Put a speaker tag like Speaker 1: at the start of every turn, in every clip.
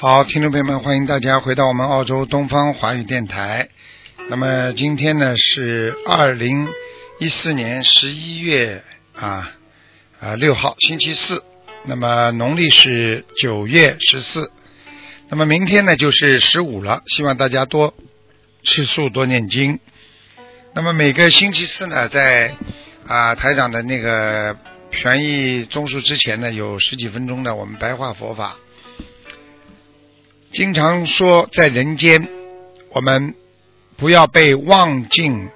Speaker 1: 好，听众朋友们，欢迎大家回到我们澳洲东方华语电台。那么今天呢是二零一四年十一月啊啊六号，星期四。那么农历是九月十四。那么明天呢就是十五了，希望大家多吃素，多念经。那么每个星期四呢，在啊台长的那个权益综述之前呢，有十几分钟的我们白话佛法。经常说，在人间，我们不要被妄境、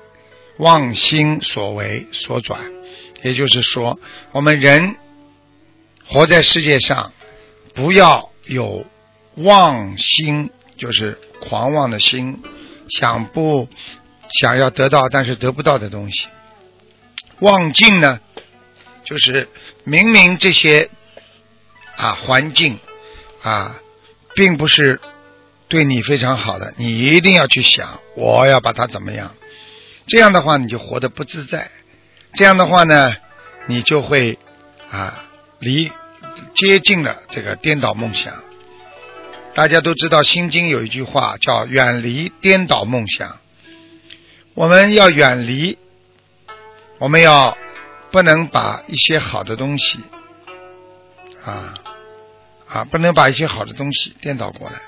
Speaker 1: 妄心所为所转。也就是说，我们人活在世界上，不要有妄心，就是狂妄的心，想不想要得到，但是得不到的东西。妄境呢，就是明明这些啊环境啊。并不是对你非常好的，你一定要去想，我要把它怎么样？这样的话，你就活得不自在。这样的话呢，你就会啊离接近了这个颠倒梦想。大家都知道，《心经》有一句话叫“远离颠倒梦想”。我们要远离，我们要不能把一些好的东西啊。啊，不能把一些好的东西颠倒过来。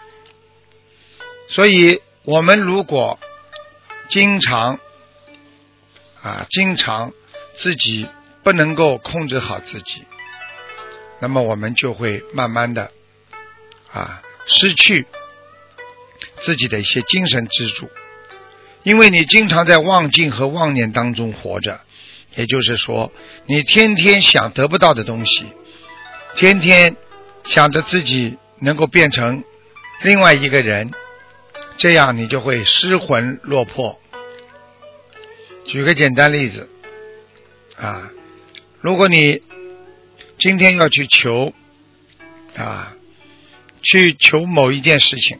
Speaker 1: 所以，我们如果经常啊，经常自己不能够控制好自己，那么我们就会慢慢的啊，失去自己的一些精神支柱。因为你经常在妄境和妄念当中活着，也就是说，你天天想得不到的东西，天天。想着自己能够变成另外一个人，这样你就会失魂落魄。举个简单例子，啊，如果你今天要去求啊，去求某一件事情，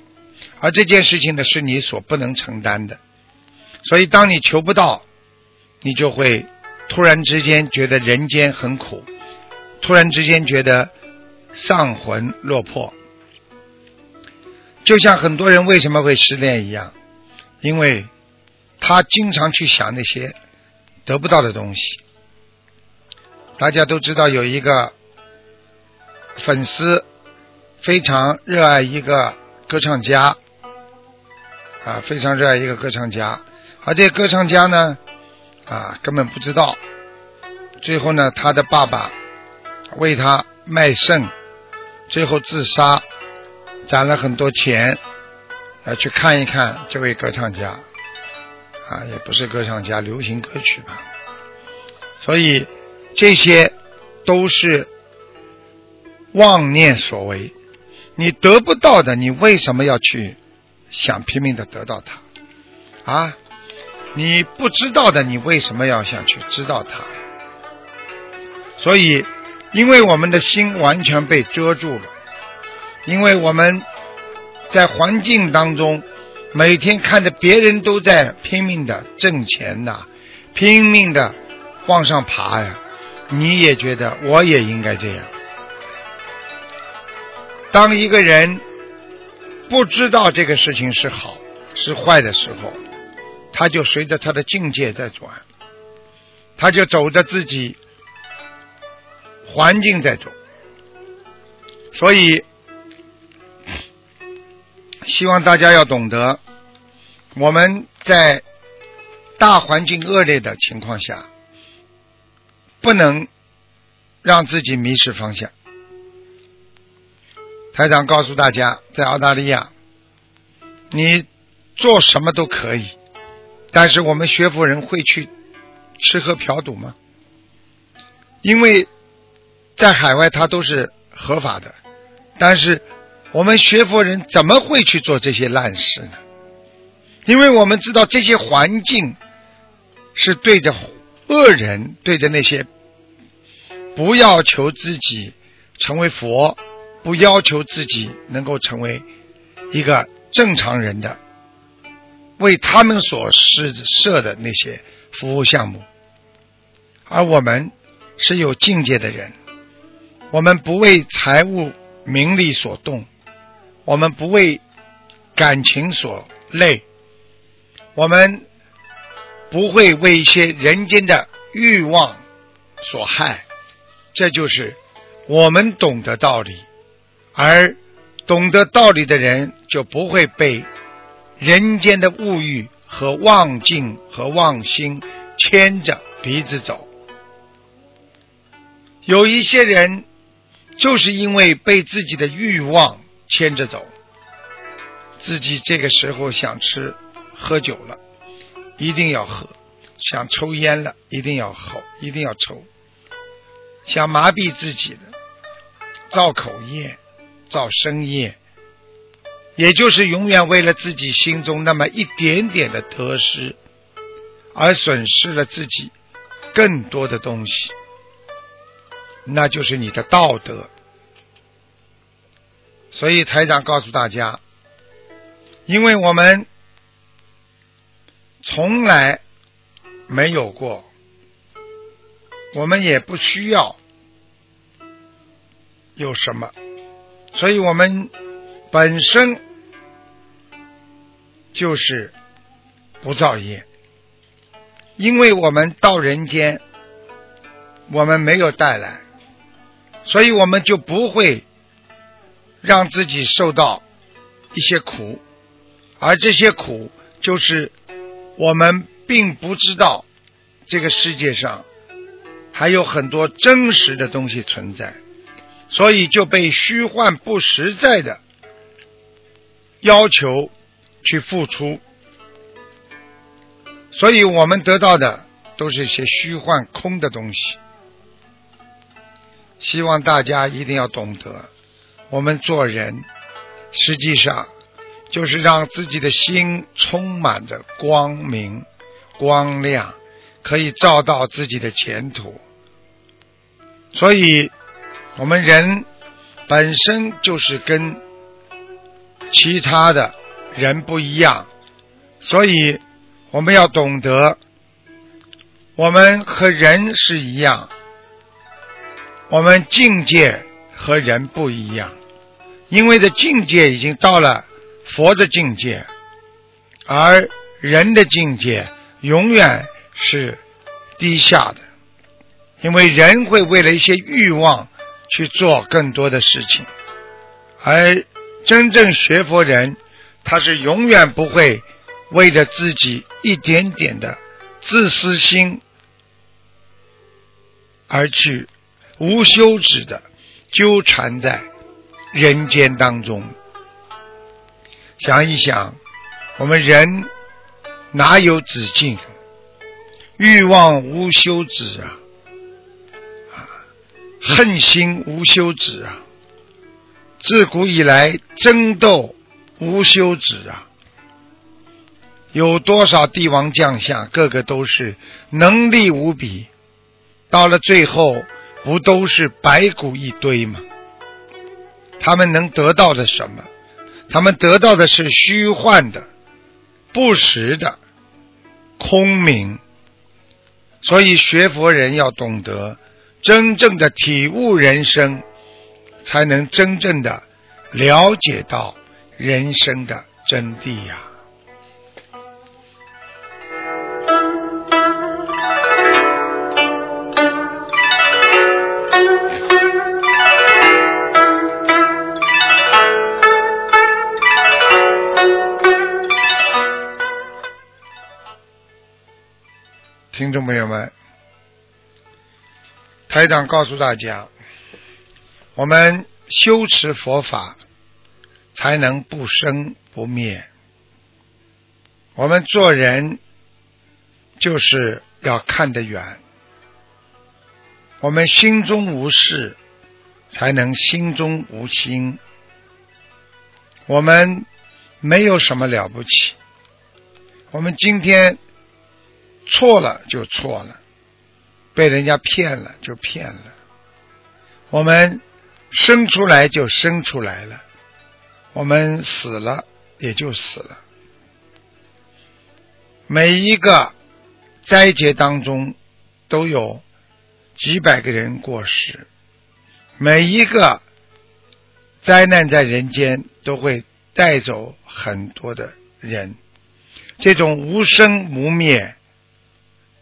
Speaker 1: 而这件事情呢是你所不能承担的，所以当你求不到，你就会突然之间觉得人间很苦，突然之间觉得。丧魂落魄，就像很多人为什么会失恋一样，因为他经常去想那些得不到的东西。大家都知道有一个粉丝非常热爱一个歌唱家，啊，非常热爱一个歌唱家，而这歌唱家呢，啊，根本不知道，最后呢，他的爸爸为他卖肾。最后自杀，攒了很多钱，呃，去看一看这位歌唱家，啊，也不是歌唱家，流行歌曲吧。所以这些都是妄念所为。你得不到的，你为什么要去想拼命的得到它？啊，你不知道的，你为什么要想去知道它？所以。因为我们的心完全被遮住了，因为我们在环境当中每天看着别人都在拼命的挣钱呐，拼命的往上爬呀，你也觉得我也应该这样。当一个人不知道这个事情是好是坏的时候，他就随着他的境界在转，他就走着自己。环境在走，所以希望大家要懂得，我们在大环境恶劣的情况下，不能让自己迷失方向。台长告诉大家，在澳大利亚，你做什么都可以，但是我们学佛人会去吃喝嫖赌吗？因为在海外它都是合法的，但是我们学佛人怎么会去做这些烂事呢？因为我们知道这些环境是对着恶人，对着那些不要求自己成为佛，不要求自己能够成为一个正常人的，为他们所施设的那些服务项目，而我们是有境界的人，我们不为财物名利所动，我们不为感情所累。我们不会为一些人间的欲望所害，这就是我们懂得道理，而懂得道理的人就不会被人间的物欲和妄境和妄心牵着鼻子走。有一些人就是因为被自己的欲望牵着走，自己这个时候想吃。喝酒了，一定要喝；想抽烟了，一定要吼，一定要抽。想麻痹自己的，造口业、造生业，也就是永远为了自己心中那么一点点的得失，而损失了自己更多的东西，那就是你的道德。所以台长告诉大家，因为我们。从来没有过，我们也不需要有什么，所以我们本身就是不造业，因为我们到人间，我们没有带来，所以我们就不会让自己受到一些苦，而这些苦就是。我们并不知道这个世界上还有很多真实的东西存在，所以就被虚幻不实在的要求去付出，所以我们得到的都是一些虚幻空的东西。希望大家一定要懂得，我们做人实际上。就是让自己的心充满着光明、光亮，可以照到自己的前途。所以，我们人本身就是跟其他的人不一样，所以我们要懂得，我们和人是一样，我们境界和人不一样，因为的境界已经到了。佛的境界，而人的境界永远是低下的，因为人会为了一些欲望去做更多的事情，而真正学佛人，他是永远不会为了自己一点点的自私心而去无休止的纠缠在人间当中。想一想，我们人哪有止境？欲望无休止啊！啊，恨心无休止啊！自古以来争斗无休止啊！有多少帝王将相，个个都是能力无比，到了最后不都是白骨一堆吗？他们能得到的什么？他们得到的是虚幻的、不实的、空明，所以学佛人要懂得真正的体悟人生，才能真正的了解到人生的真谛呀。听众朋友们，台长告诉大家，我们修持佛法才能不生不灭。我们做人就是要看得远，我们心中无事，才能心中无心。我们没有什么了不起，我们今天错了就错了，被人家骗了就骗了，我们生出来就生出来了，我们死了也就死了。每一个灾劫当中都有几百个人过世，每一个灾难在人间都会带走很多的人，这种无生无灭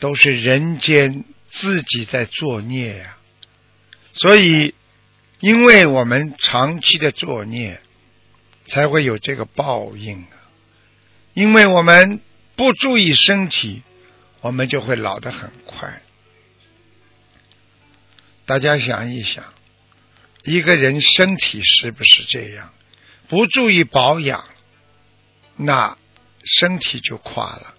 Speaker 1: 都是人间自己在作孽呀。所以，因为我们长期的作孽，才会有这个报应啊。因为我们。不注意身体，我们就会老得很快。大家想一想，一个人身体是不是这样？不注意保养，那身体就垮了。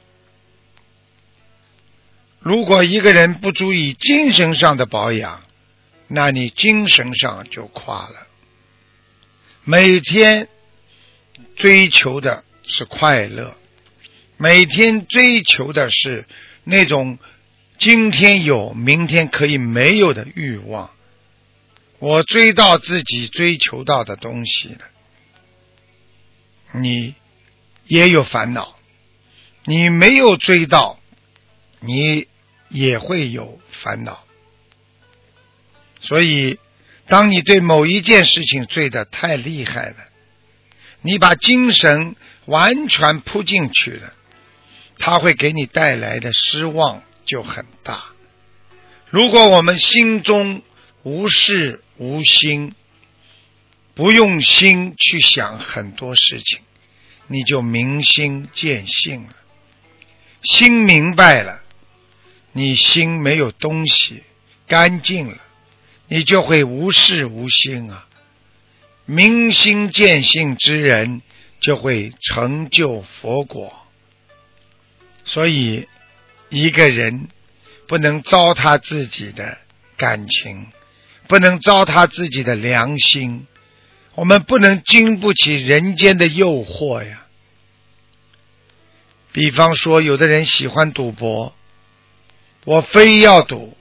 Speaker 1: 如果一个人不注意精神上的保养，那你精神上就垮了。每天追求的是快乐。每天追求的是那种今天有、明天可以没有的欲望。我追到自己追求到的东西了，你也有烦恼；你没有追到，你也会有烦恼。所以，当你对某一件事情醉的太厉害了，你把精神完全扑进去了。他会给你带来的失望就很大。如果我们心中无事无心，不用心去想很多事情，你就明心见性了。心明白了，你心没有东西，干净了，你就会无事无心啊。明心见性之人，就会成就佛果。所以，一个人不能糟蹋自己的感情，不能糟蹋自己的良心。我们不能经不起人间的诱惑呀。比方说，有的人喜欢赌博，我非要赌，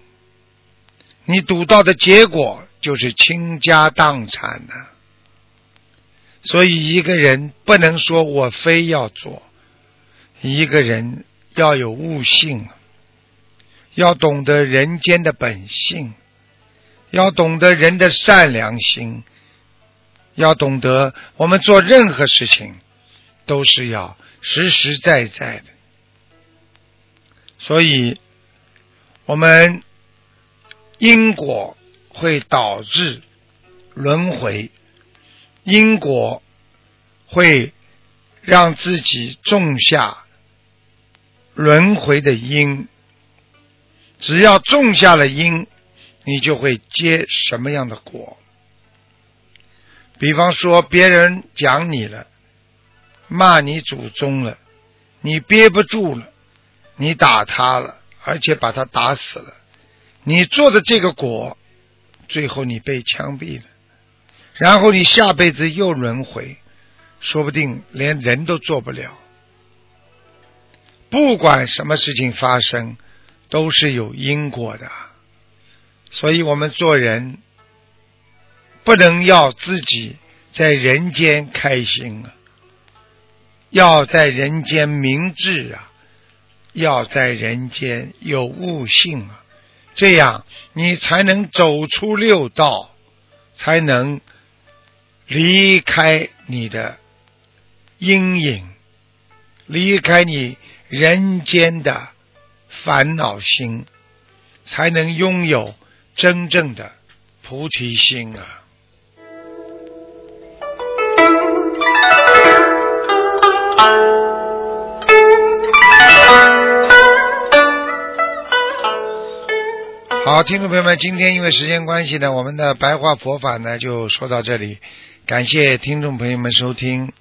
Speaker 1: 你赌到的结果就是倾家荡产呐。所以，一个人不能说我非要做，一个人。要有悟性，要懂得人间的本性，要懂得人的善良心，要懂得我们做任何事情都是要实实在在的。所以，我们因果会导致轮回，因果会让自己种下。轮回的因，只要种下了因，你就会结什么样的果。比方说，别人讲你了，骂你祖宗了，你憋不住了，你打他了，而且把他打死了，你做的这个果，最后你被枪毙了，然后你下辈子又轮回，说不定连人都做不了。不管什么事情发生，都是有因果的，所以我们做人不能要自己在人间开心啊，要在人间明智啊，要在人间有悟性啊，这样你才能走出六道，才能离开你的阴影，离开你。人间的烦恼心，才能拥有真正的菩提心啊！好，听众朋友们，今天因为时间关系呢，我们的白话佛法呢就说到这里，感谢听众朋友们收听，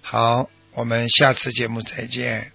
Speaker 1: 好，我们下次节目再见。